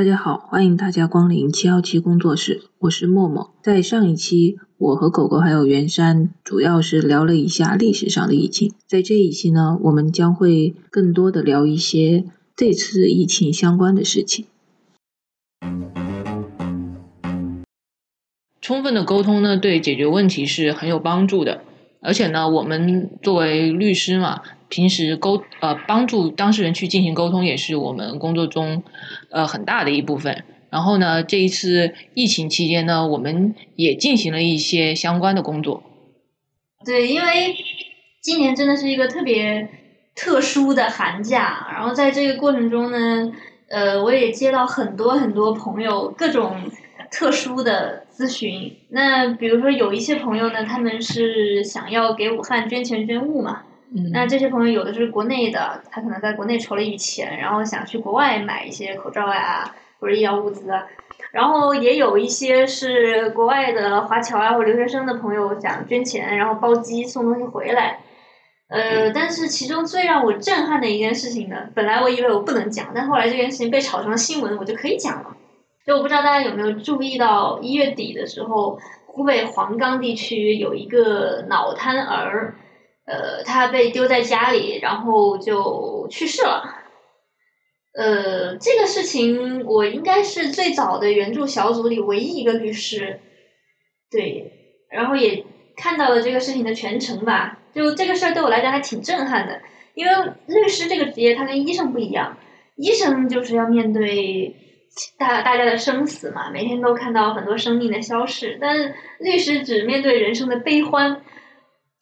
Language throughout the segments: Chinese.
大家好，欢迎大家光临七幺七工作室，我是默默。在上一期，我和狗狗还有袁山，主要是聊了一下历史上的疫情。在这一期呢，我们将会更多的聊一些这次疫情相关的事情。充分的沟通呢，对解决问题是很有帮助的。而且呢，我们作为律师嘛，平时沟呃帮助当事人去进行沟通，也是我们工作中呃很大的一部分。然后呢，这一次疫情期间呢，我们也进行了一些相关的工作。对，因为今年真的是一个特别特殊的寒假，然后在这个过程中呢，呃，我也接到很多很多朋友各种。特殊的咨询，那比如说有一些朋友呢，他们是想要给武汉捐钱捐物嘛，那这些朋友有的是国内的，他可能在国内筹了一笔钱，然后想去国外买一些口罩呀或者医疗物资，然后也有一些是国外的华侨啊或留学生的朋友想捐钱，然后包机送东西回来，呃，但是其中最让我震撼的一件事情呢，本来我以为我不能讲，但后来这件事情被炒成了新闻，我就可以讲了。就我不知道大家有没有注意到，一月底的时候，湖北黄冈地区有一个脑瘫儿，呃，他被丢在家里，然后就去世了。呃，这个事情我应该是最早的援助小组里唯一一个律师，对，然后也看到了这个事情的全程吧。就这个事儿对我来讲还挺震撼的，因为律师这个职业他跟医生不一样，医生就是要面对。大大家的生死嘛，每天都看到很多生命的消逝，但律师只面对人生的悲欢。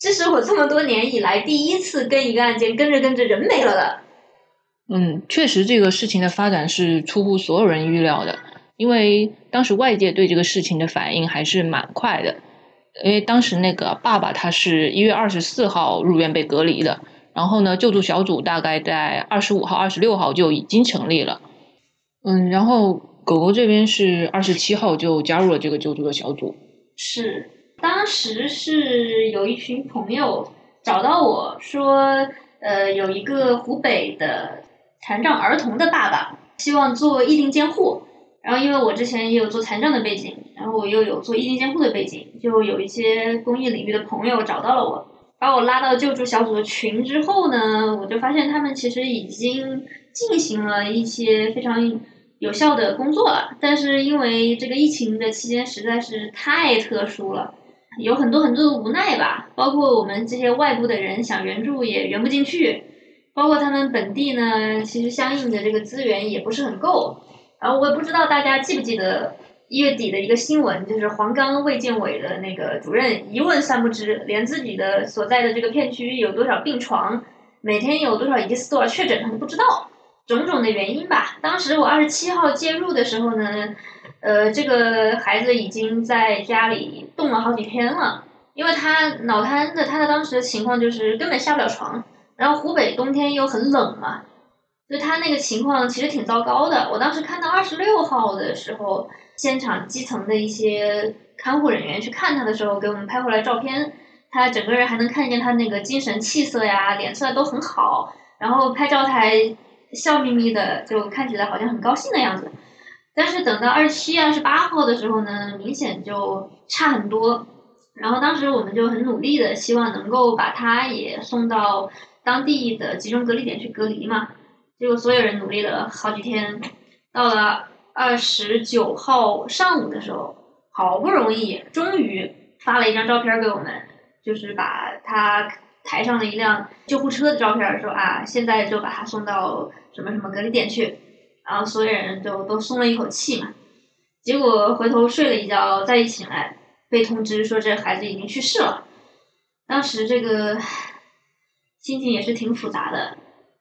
这是我这么多年以来第一次跟一个案件跟着跟着人没了的。嗯，确实这个事情的发展是出乎所有人预料的，因为当时外界对这个事情的反应还是蛮快的。因为当时那个爸爸他是一月二十四号入院被隔离的，然后呢，救助小组大概在二十五号、二十六号就已经成立了。嗯，然后狗狗这边是二十七号就加入了这个救助的小组。是，当时是有一群朋友找到我说，呃，有一个湖北的残障儿童的爸爸希望做异定监护，然后因为我之前也有做残障的背景，然后我又有做异定监护的背景，就有一些公益领域的朋友找到了我，把我拉到救助小组的群之后呢，我就发现他们其实已经。进行了一些非常有效的工作了，但是因为这个疫情的期间实在是太特殊了，有很多很多的无奈吧。包括我们这些外部的人想援助也援不进去，包括他们本地呢，其实相应的这个资源也不是很够。然后我也不知道大家记不记得一月底的一个新闻，就是黄冈卫健委的那个主任一问三不知，连自己的所在的这个片区有多少病床，每天有多少疑似多少确诊，他都不知道。种种的原因吧，当时我二十七号介入的时候呢，呃，这个孩子已经在家里冻了好几天了，因为他脑瘫的，他的当时的情况就是根本下不了床，然后湖北冬天又很冷嘛，所以他那个情况其实挺糟糕的。我当时看到二十六号的时候，现场基层的一些看护人员去看他的时候，给我们拍回来照片，他整个人还能看见他那个精神气色呀，脸色都很好，然后拍照台。笑眯眯的，就看起来好像很高兴的样子，但是等到二十七、二十八号的时候呢，明显就差很多。然后当时我们就很努力的，希望能够把他也送到当地的集中隔离点去隔离嘛。结果所有人努力了好几天，到了二十九号上午的时候，好不容易终于发了一张照片给我们，就是把他。抬上了一辆救护车的照片，说啊，现在就把他送到什么什么隔离点去，然后所有人就都松了一口气嘛。结果回头睡了一觉，再一醒来，被通知说这孩子已经去世了。当时这个心情也是挺复杂的。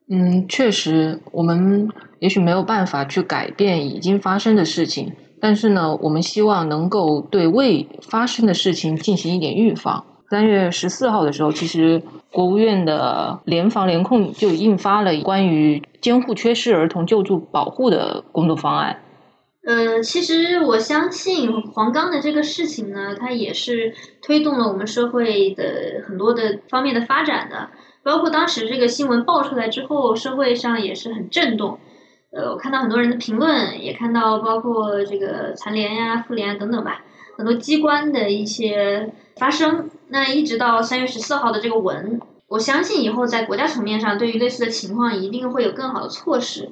嗯，确实，我们也许没有办法去改变已经发生的事情，但是呢，我们希望能够对未发生的事情进行一点预防。三月十四号的时候，其实国务院的联防联控就印发了关于监护缺失儿童救助保护的工作方案。呃，其实我相信黄冈的这个事情呢，它也是推动了我们社会的很多的方面的发展的。包括当时这个新闻爆出来之后，社会上也是很震动。呃，我看到很多人的评论，也看到包括这个残联呀、妇联等等吧，很多机关的一些发声。那一直到三月十四号的这个文，我相信以后在国家层面上，对于类似的情况一定会有更好的措施。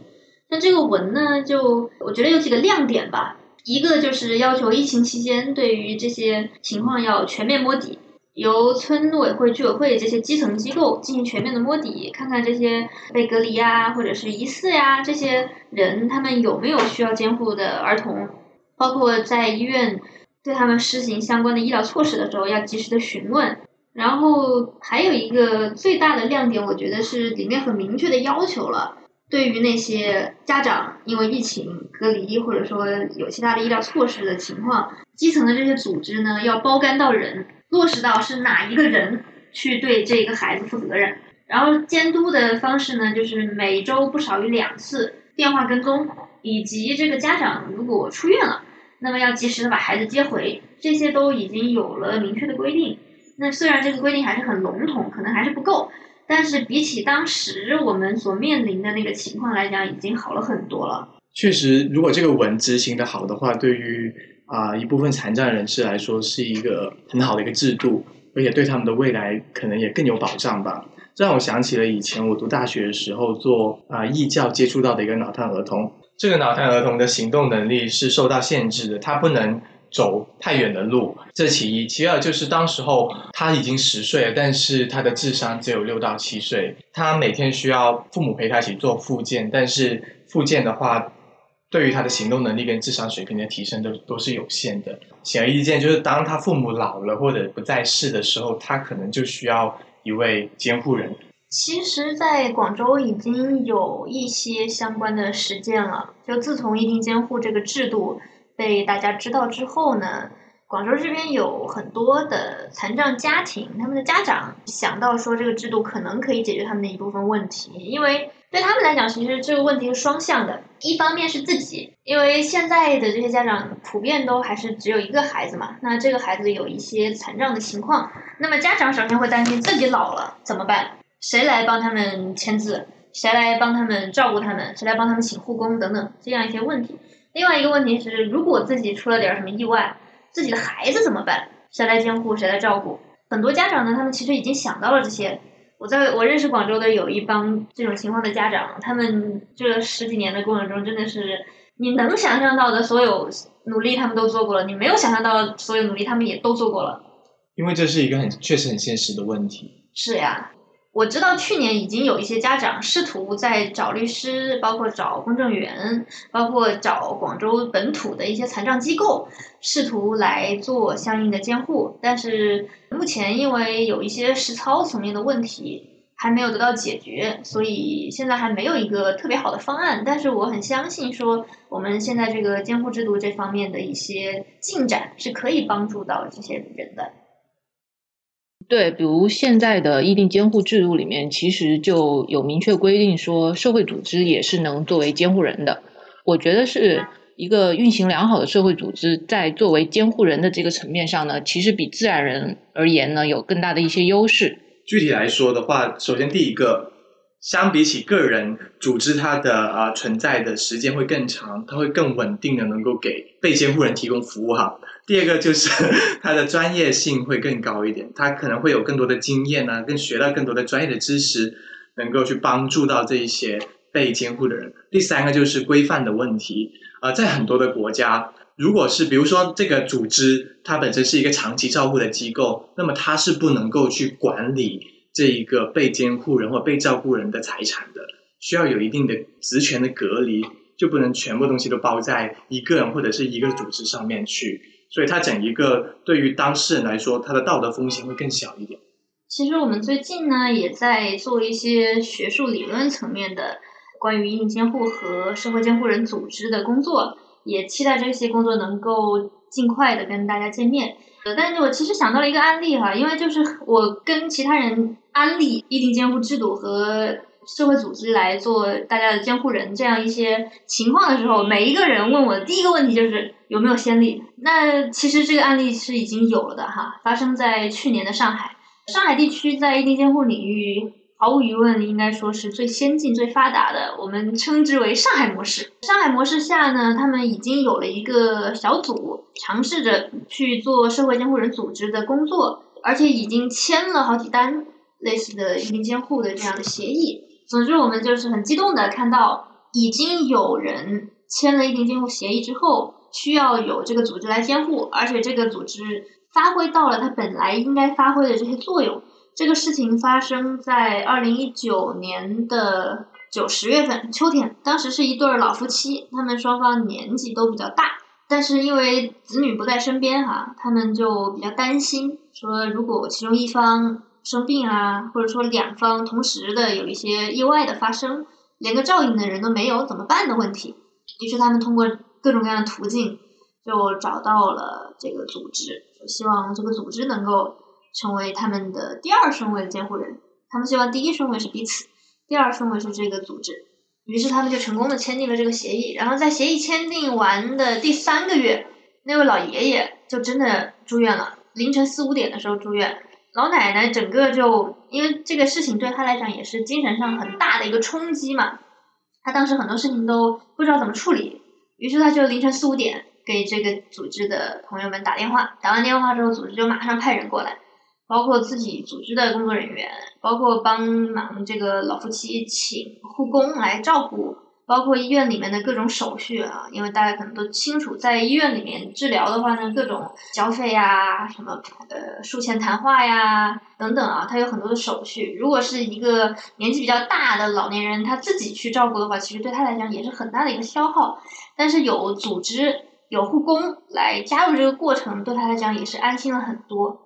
那这个文呢，就我觉得有几个亮点吧。一个就是要求疫情期间对于这些情况要全面摸底，由村委会、居委会这些基层机构进行全面的摸底，看看这些被隔离呀或者是疑似呀这些人他们有没有需要监护的儿童，包括在医院对他们施行相关的医疗措施的时候要及时的询问。然后还有一个最大的亮点，我觉得是里面很明确的要求了。对于那些家长因为疫情隔离或者说有其他的医疗措施的情况，基层的这些组织呢，要包干到人，落实到是哪一个人去对这个孩子负责任。然后监督的方式呢，就是每周不少于两次电话跟踪，以及这个家长如果出院了，那么要及时的把孩子接回，这些都已经有了明确的规定。那虽然这个规定还是很笼统，可能还是不够。但是比起当时我们所面临的那个情况来讲，已经好了很多了。确实，如果这个文执行的好的话，对于啊一部分残障人士来说，是一个很好的一个制度，而且对他们的未来可能也更有保障吧。这让我想起了以前我读大学的时候做啊义教接触到的一个脑瘫儿童。这个脑瘫儿童的行动能力是受到限制的，他不能。走太远的路，这其一；其二就是当时候他已经十岁了，但是他的智商只有六到七岁。他每天需要父母陪他一起做复健，但是复健的话，对于他的行动能力跟智商水平的提升都都是有限的。显而易见，就是当他父母老了或者不在世的时候，他可能就需要一位监护人。其实，在广州已经有一些相关的实践了，就自从一定监护这个制度。被大家知道之后呢，广州这边有很多的残障家庭，他们的家长想到说这个制度可能可以解决他们的一部分问题，因为对他们来讲，其实这个问题是双向的，一方面是自己，因为现在的这些家长普遍都还是只有一个孩子嘛，那这个孩子有一些残障的情况，那么家长首先会担心自己老了怎么办，谁来帮他们签字，谁来帮他们照顾他们，谁来帮他们请护工等等这样一些问题。另外一个问题是，如果自己出了点什么意外，自己的孩子怎么办？谁来监护？谁来照顾？很多家长呢，他们其实已经想到了这些。我在我认识广州的有一帮这种情况的家长，他们这十几年的过程中，真的是你能想象到的所有努力，他们都做过了；你没有想象到所有努力，他们也都做过了。因为这是一个很确实很现实的问题。是呀。我知道去年已经有一些家长试图在找律师，包括找公证员，包括找广州本土的一些残障机构，试图来做相应的监护。但是目前因为有一些实操层面的问题还没有得到解决，所以现在还没有一个特别好的方案。但是我很相信说，我们现在这个监护制度这方面的一些进展是可以帮助到这些人的。对，比如现在的议定监护制度里面，其实就有明确规定说，社会组织也是能作为监护人的。我觉得是一个运行良好的社会组织，在作为监护人的这个层面上呢，其实比自然人而言呢，有更大的一些优势。具体来说的话，首先第一个，相比起个人组织，它的啊存在的时间会更长，它会更稳定的能够给被监护人提供服务哈。第二个就是它的专业性会更高一点，他可能会有更多的经验呢，更学到更多的专业的知识，能够去帮助到这一些被监护的人。第三个就是规范的问题，呃，在很多的国家，如果是比如说这个组织它本身是一个长期照顾的机构，那么它是不能够去管理这一个被监护人或被照顾人的财产的，需要有一定的职权的隔离，就不能全部东西都包在一个人或者是一个组织上面去。所以，他整一个对于当事人来说，他的道德风险会更小一点。其实，我们最近呢，也在做一些学术理论层面的关于硬监护和社会监护人组织的工作，也期待这些工作能够尽快的跟大家见面。呃，但是我其实想到了一个案例哈，因为就是我跟其他人安利议定监护制度和。社会组织来做大家的监护人，这样一些情况的时候，每一个人问我的第一个问题就是有没有先例。那其实这个案例是已经有了的哈，发生在去年的上海。上海地区在异地监护领域，毫无疑问，应该说是最先进、最发达的，我们称之为上海模式。上海模式下呢，他们已经有了一个小组，尝试着去做社会监护人组织的工作，而且已经签了好几单类似的一定监护的这样的协议。总之，我们就是很激动的看到，已经有人签了一定监护协议之后，需要有这个组织来监护，而且这个组织发挥到了它本来应该发挥的这些作用。这个事情发生在二零一九年的九十月份秋天，当时是一对老夫妻，他们双方年纪都比较大，但是因为子女不在身边哈，他们就比较担心，说如果其中一方生病啊，或者说两方同时的有一些意外的发生，连个照应的人都没有怎么办的问题。于是他们通过各种各样的途径，就找到了这个组织，希望这个组织能够。成为他们的第二顺位的监护人，他们希望第一顺位是彼此，第二顺位是这个组织。于是他们就成功的签订了这个协议。然后在协议签订完的第三个月，那位老爷爷就真的住院了，凌晨四五点的时候住院。老奶奶整个就因为这个事情对她来讲也是精神上很大的一个冲击嘛，她当时很多事情都不知道怎么处理，于是她就凌晨四五点给这个组织的朋友们打电话，打完电话之后，组织就马上派人过来。包括自己组织的工作人员，包括帮忙这个老夫妻请护工来照顾，包括医院里面的各种手续啊，因为大家可能都清楚，在医院里面治疗的话呢，各种交费呀，什么呃术前谈话呀等等啊，它有很多的手续。如果是一个年纪比较大的老年人，他自己去照顾的话，其实对他来讲也是很大的一个消耗。但是有组织有护工来加入这个过程，对他来讲也是安心了很多。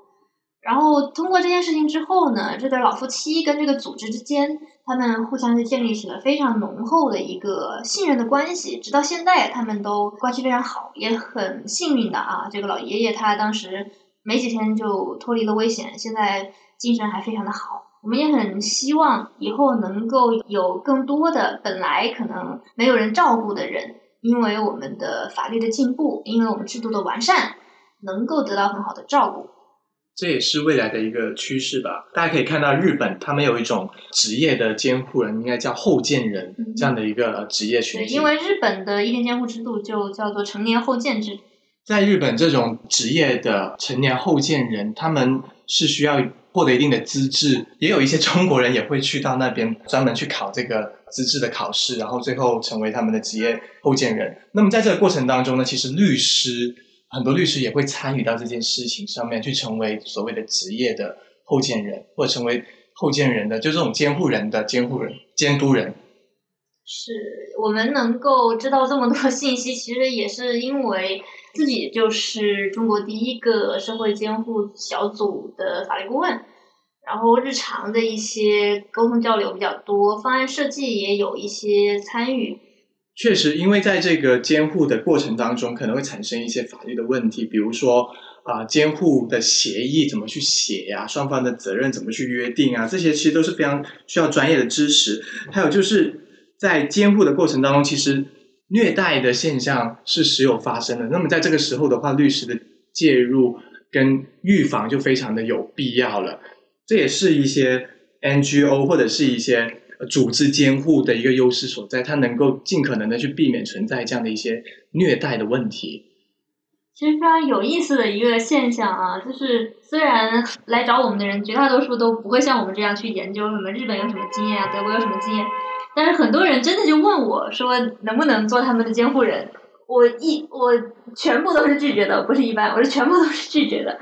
然后通过这件事情之后呢，这对老夫妻跟这个组织之间，他们互相就建立起了非常浓厚的一个信任的关系，直到现在他们都关系非常好，也很幸运的啊，这个老爷爷他当时没几天就脱离了危险，现在精神还非常的好。我们也很希望以后能够有更多的本来可能没有人照顾的人，因为我们的法律的进步，因为我们制度的完善，能够得到很好的照顾。这也是未来的一个趋势吧。大家可以看到，日本他们有一种职业的监护人，应该叫后见人这样的一个职业群体。因为日本的一定监护制度就叫做成年后见制。在日本，这种职业的成年后见人，他们是需要获得一定的资质。也有一些中国人也会去到那边专门去考这个资质的考试，然后最后成为他们的职业后见人。那么在这个过程当中呢，其实律师。很多律师也会参与到这件事情上面，去成为所谓的职业的后见人，或者成为后见人的，就这种监护人的监护人、监督人。是我们能够知道这么多信息，其实也是因为自己就是中国第一个社会监护小组的法律顾问，然后日常的一些沟通交流比较多，方案设计也有一些参与。确实，因为在这个监护的过程当中，可能会产生一些法律的问题，比如说啊，监护的协议怎么去写呀，双方的责任怎么去约定啊，这些其实都是非常需要专业的知识。还有就是在监护的过程当中，其实虐待的现象是时有发生的。那么在这个时候的话，律师的介入跟预防就非常的有必要了。这也是一些 NGO 或者是一些。组织监护的一个优势所在，它能够尽可能的去避免存在这样的一些虐待的问题。其实非常有意思的一个现象啊，就是虽然来找我们的人绝大多数都不会像我们这样去研究什么日本有什么经验啊，德国有什么经验，但是很多人真的就问我说能不能做他们的监护人，我一我全部都是拒绝的，不是一般，我是全部都是拒绝的。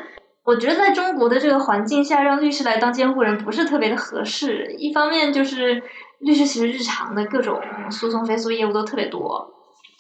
我觉得在中国的这个环境下，让律师来当监护人不是特别的合适。一方面就是律师其实日常的各种诉讼非诉业务都特别多，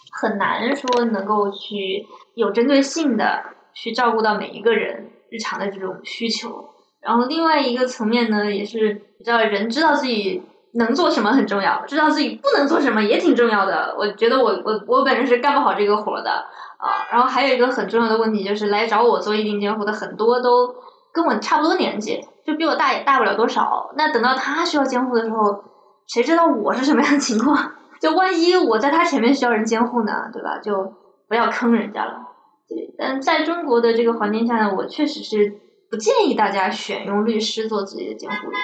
很难说能够去有针对性的去照顾到每一个人日常的这种需求。然后另外一个层面呢，也是你知道人知道自己能做什么很重要，知道自己不能做什么也挺重要的。我觉得我我我本人是干不好这个活的。啊，然后还有一个很重要的问题就是，来找我做一定监护的很多都跟我差不多年纪，就比我大也大不了多少。那等到他需要监护的时候，谁知道我是什么样的情况？就万一我在他前面需要人监护呢，对吧？就不要坑人家了。对，但在中国的这个环境下呢，我确实是不建议大家选用律师做自己的监护人。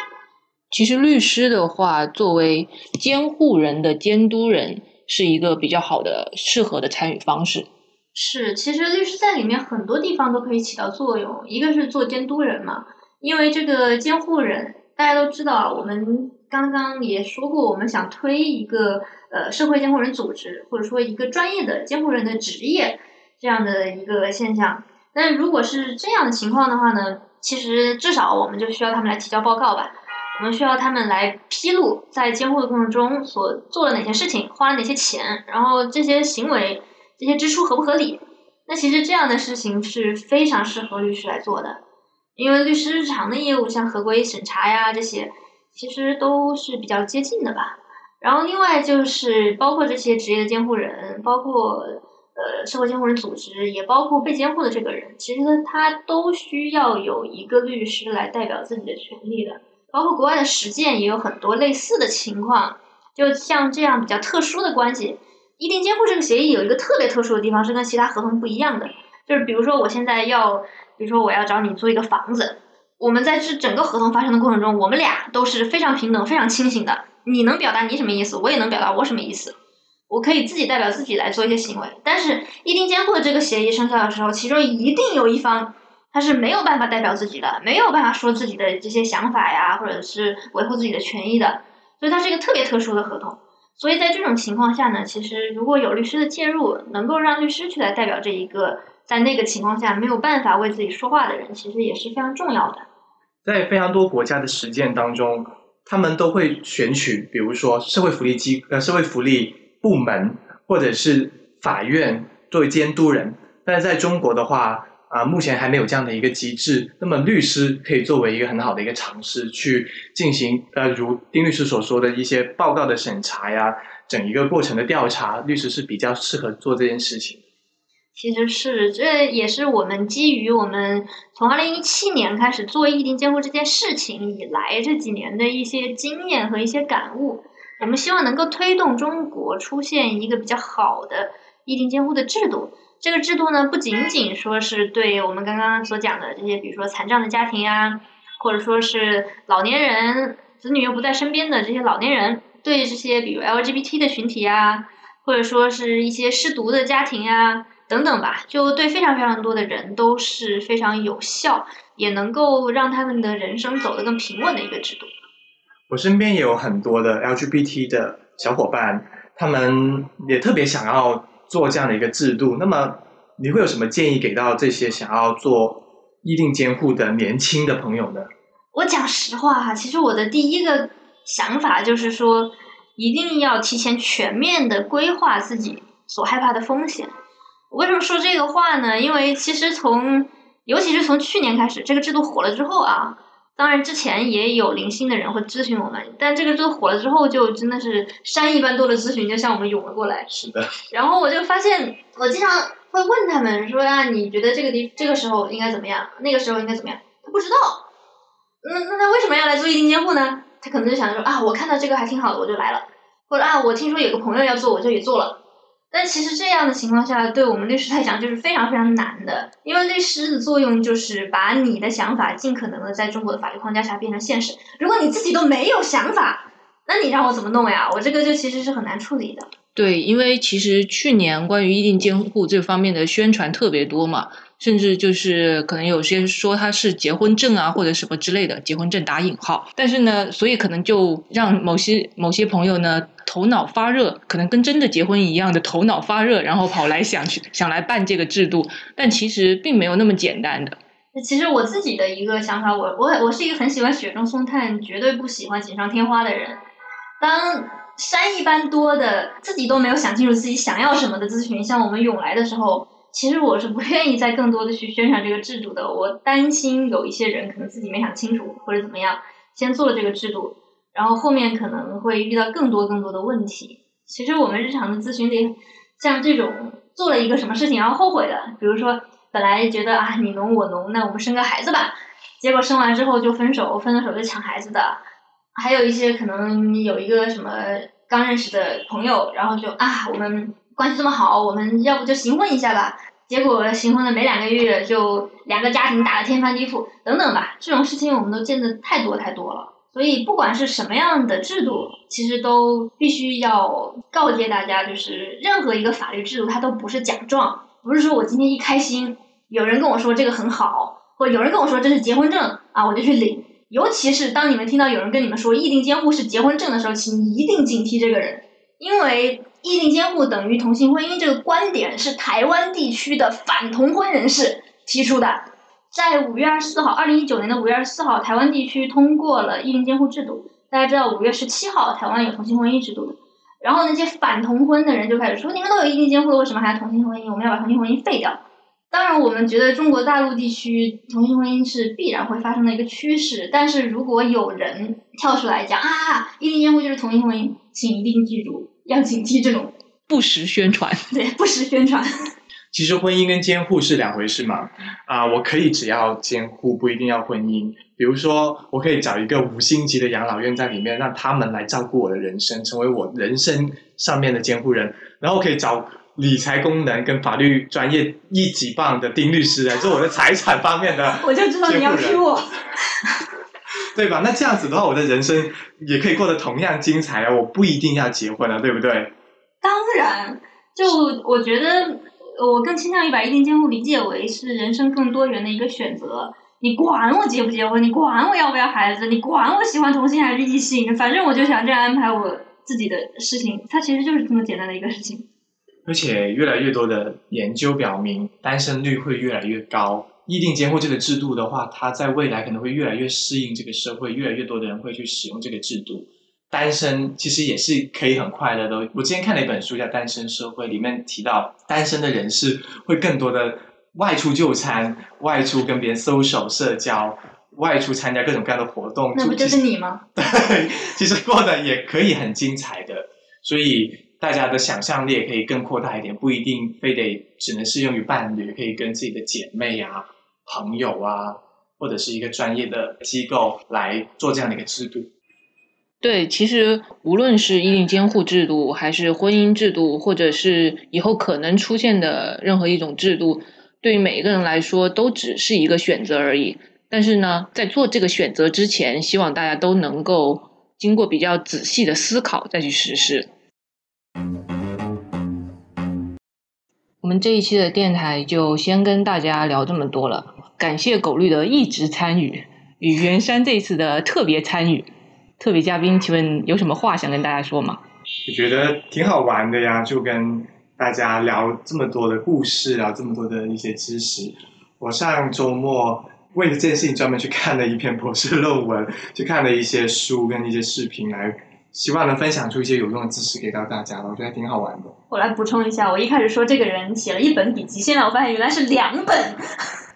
其实律师的话，作为监护人的监督人，是一个比较好的、适合的参与方式。是，其实律师在里面很多地方都可以起到作用。一个是做监督人嘛，因为这个监护人大家都知道，我们刚刚也说过，我们想推一个呃社会监护人组织，或者说一个专业的监护人的职业这样的一个现象。但如果是这样的情况的话呢，其实至少我们就需要他们来提交报告吧，我们需要他们来披露在监护的过程中所做了哪些事情，花了哪些钱，然后这些行为。这些支出合不合理？那其实这样的事情是非常适合律师来做的，因为律师日常的业务像合规审查呀这些，其实都是比较接近的吧。然后另外就是包括这些职业的监护人，包括呃社会监护人组织，也包括被监护的这个人，其实他都需要有一个律师来代表自己的权利的。包括国外的实践也有很多类似的情况，就像这样比较特殊的关系。议定监护这个协议有一个特别特殊的地方，是跟其他合同不一样的。就是比如说，我现在要，比如说我要找你租一个房子，我们在这整个合同发生的过程中，我们俩都是非常平等、非常清醒的。你能表达你什么意思，我也能表达我什么意思。我可以自己代表自己来做一些行为。但是议定监护的这个协议生效的时候，其中一定有一方他是没有办法代表自己的，没有办法说自己的这些想法呀，或者是维护自己的权益的。所以它是一个特别特殊的合同。所以在这种情况下呢，其实如果有律师的介入，能够让律师去来代表这一个在那个情况下没有办法为自己说话的人，其实也是非常重要的。在非常多国家的实践当中，他们都会选取，比如说社会福利机呃社会福利部门或者是法院作为监督人，但是在中国的话。啊，目前还没有这样的一个机制。那么律师可以作为一个很好的一个尝试，去进行呃，如丁律师所说的一些报告的审查呀，整一个过程的调查，律师是比较适合做这件事情。其实是，这也是我们基于我们从二零一七年开始做议定监护这件事情以来这几年的一些经验和一些感悟，我们希望能够推动中国出现一个比较好的议定监护的制度。这个制度呢，不仅仅说是对我们刚刚所讲的这些，比如说残障的家庭呀，或者说是老年人子女又不在身边的这些老年人，对这些比如 LGBT 的群体呀，或者说是一些失独的家庭呀等等吧，就对非常非常多的人都是非常有效，也能够让他们的人生走得更平稳的一个制度。我身边也有很多的 LGBT 的小伙伴，他们也特别想要。做这样的一个制度，那么你会有什么建议给到这些想要做议定监护的年轻的朋友呢？我讲实话哈，其实我的第一个想法就是说，一定要提前全面的规划自己所害怕的风险。我为什么说这个话呢？因为其实从，尤其是从去年开始，这个制度火了之后啊。当然，之前也有零星的人会咨询我们，但这个都火了之后，就真的是山一般多的咨询就向我们涌了过来。是的。然后我就发现，我经常会问他们说啊，你觉得这个地这个时候应该怎么样？那个时候应该怎么样？他不知道。那那他为什么要来做一定监护呢？他可能就想说啊，我看到这个还挺好的，我就来了。或者啊，我听说有个朋友要做，我就也做了。但其实这样的情况下，对我们律师来讲就是非常非常难的，因为律师的作用就是把你的想法尽可能的在中国的法律框架下变成现实。如果你自己都没有想法，那你让我怎么弄呀？我这个就其实是很难处理的。对，因为其实去年关于议定监护这方面的宣传特别多嘛。甚至就是可能有些说他是结婚证啊或者什么之类的结婚证打引号，但是呢，所以可能就让某些某些朋友呢头脑发热，可能跟真的结婚一样的头脑发热，然后跑来想去想来办这个制度，但其实并没有那么简单的。其实我自己的一个想法，我我我是一个很喜欢雪中送炭，绝对不喜欢锦上添花的人。当山一般多的自己都没有想清楚自己想要什么的咨询向我们涌来的时候。其实我是不愿意再更多的去宣传这个制度的，我担心有一些人可能自己没想清楚或者怎么样，先做了这个制度，然后后面可能会遇到更多更多的问题。其实我们日常的咨询里，像这种做了一个什么事情然后后悔的，比如说本来觉得啊你侬我侬，那我们生个孩子吧，结果生完之后就分手，分了手就抢孩子的，还有一些可能有一个什么刚认识的朋友，然后就啊我们。关系这么好，我们要不就行婚一下吧？结果行婚了没两个月，就两个家庭打得天翻地覆，等等吧。这种事情我们都见得太多太多了。所以不管是什么样的制度，其实都必须要告诫大家，就是任何一个法律制度它都不是奖状，不是说我今天一开心，有人跟我说这个很好，或有人跟我说这是结婚证啊，我就去领。尤其是当你们听到有人跟你们说议定监护是结婚证的时候，请一定警惕这个人，因为议定监护等于同性婚姻这个观点是台湾地区的反同婚人士提出的。在五月二十四号，二零一九年的五月二十四号，台湾地区通过了议定监护制度。大家知道，五月十七号台湾有同性婚姻制度的。然后那些反同婚的人就开始说：“你们都有议定监护了，为什么还要同性婚姻？我们要把同性婚姻废掉。”当然，我们觉得中国大陆地区同性婚姻是必然会发生的一个趋势。但是如果有人跳出来讲啊，异地监护就是同性婚姻，请一定记住，要警惕这种 不实宣传。对，不实宣传。其实婚姻跟监护是两回事嘛，啊，我可以只要监护，不一定要婚姻。比如说，我可以找一个五星级的养老院在里面，让他们来照顾我的人生，成为我人生上面的监护人。然后可以找理财功能跟法律专业一级棒的丁律师来做我的财产方面的。我就知道你要 Q 我，对吧？那这样子的话，我的人生也可以过得同样精彩啊！我不一定要结婚了，对不对？当然，就我觉得。我更倾向于把一定监护理解为是人生更多元的一个选择。你管我结不结婚，你管我要不要孩子，你管我喜欢同性还是异性，反正我就想这样安排我自己的事情。它其实就是这么简单的一个事情。而且越来越多的研究表明，单身率会越来越高。议定监护这个制度的话，它在未来可能会越来越适应这个社会，越来越多的人会去使用这个制度。单身其实也是可以很快乐的。我之前看了一本书叫《单身社会》，里面提到单身的人士会更多的外出就餐、外出跟别人 social 社交、外出参加各种各样的活动。那不就是你吗？对，其实过得也可以很精彩的。所以大家的想象力也可以更扩大一点，不一定非得只能适用于伴侣，可以跟自己的姐妹啊、朋友啊，或者是一个专业的机构来做这样的一个制度。对，其实无论是一定监护制度，还是婚姻制度，或者是以后可能出现的任何一种制度，对于每一个人来说都只是一个选择而已。但是呢，在做这个选择之前，希望大家都能够经过比较仔细的思考再去实施。我们这一期的电台就先跟大家聊这么多了，感谢狗绿的一直参与与袁山这次的特别参与。特别嘉宾，请问有什么话想跟大家说吗？我觉得挺好玩的呀，就跟大家聊这么多的故事，聊这么多的一些知识。我上周末为了这件事情专门去看了一篇博士论文，去看了一些书跟一些视频，来希望能分享出一些有用的知识给到大家。我觉得挺好玩的。我来补充一下，我一开始说这个人写了一本笔记，现在我发现原来是两本。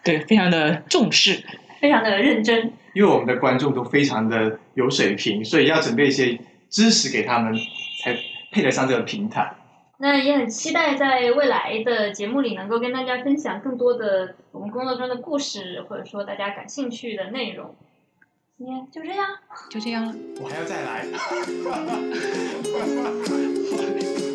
对，非常的重视，非常的认真。因为我们的观众都非常的有水平，所以要准备一些知识给他们，才配得上这个平台。那也很期待在未来的节目里能够跟大家分享更多的我们工作中的故事，或者说大家感兴趣的内容。今天就这样，就这样了。我还要再来。